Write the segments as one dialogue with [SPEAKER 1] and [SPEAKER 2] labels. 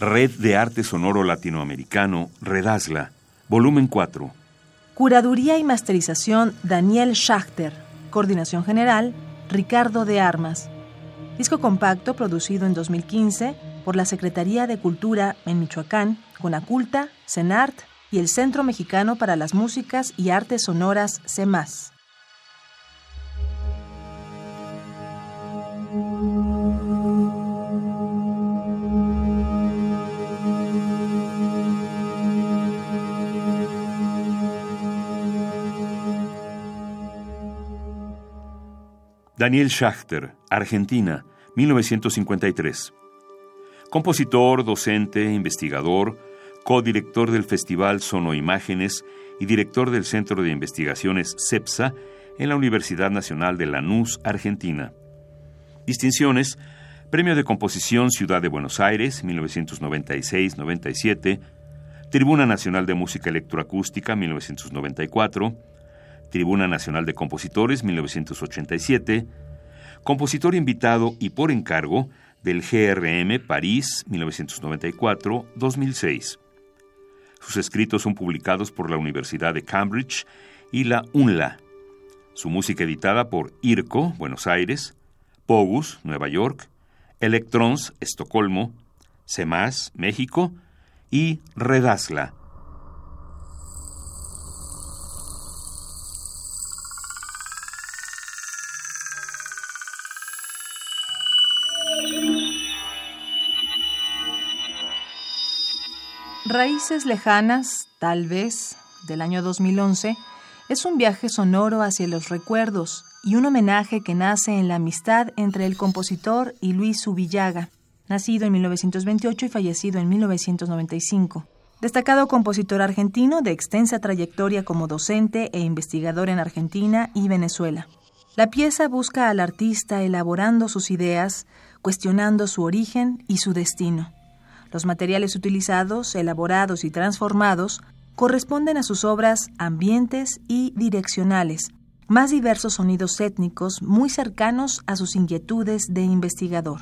[SPEAKER 1] Red de Arte Sonoro Latinoamericano, Redasla, volumen 4.
[SPEAKER 2] Curaduría y masterización Daniel Schachter. Coordinación general Ricardo de Armas. Disco compacto producido en 2015 por la Secretaría de Cultura en Michoacán, Conaculta, CENART y el Centro Mexicano para las Músicas y Artes Sonoras, CEMAS.
[SPEAKER 1] Daniel Schachter, Argentina, 1953. Compositor, docente, investigador, codirector del Festival Sonoimágenes y director del Centro de Investigaciones CEPSA en la Universidad Nacional de Lanús, Argentina. Distinciones: Premio de Composición Ciudad de Buenos Aires, 1996-97, Tribuna Nacional de Música Electroacústica, 1994, Tribuna Nacional de Compositores 1987, compositor invitado y por encargo del GRM París 1994-2006. Sus escritos son publicados por la Universidad de Cambridge y la UNLA. Su música editada por IRCO, Buenos Aires, Pogus, Nueva York, Electrons, Estocolmo, CEMAS, México y Redasla,
[SPEAKER 2] Raíces lejanas, tal vez, del año 2011, es un viaje sonoro hacia los recuerdos y un homenaje que nace en la amistad entre el compositor y Luis Subillaga, nacido en 1928 y fallecido en 1995. Destacado compositor argentino de extensa trayectoria como docente e investigador en Argentina y Venezuela. La pieza busca al artista elaborando sus ideas, cuestionando su origen y su destino. Los materiales utilizados, elaborados y transformados corresponden a sus obras ambientes y direccionales, más diversos sonidos étnicos muy cercanos a sus inquietudes de investigador.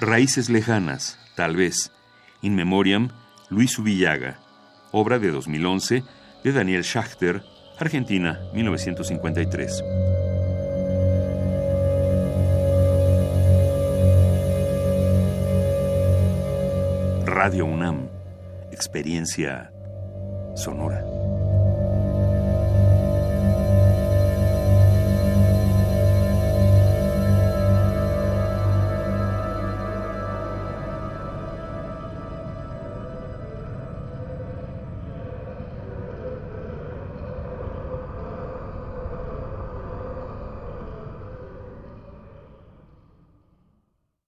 [SPEAKER 1] Raíces lejanas, tal vez. In Memoriam, Luis Ubillaga. Obra de 2011 de Daniel Schachter, Argentina, 1953. Radio UNAM. Experiencia sonora.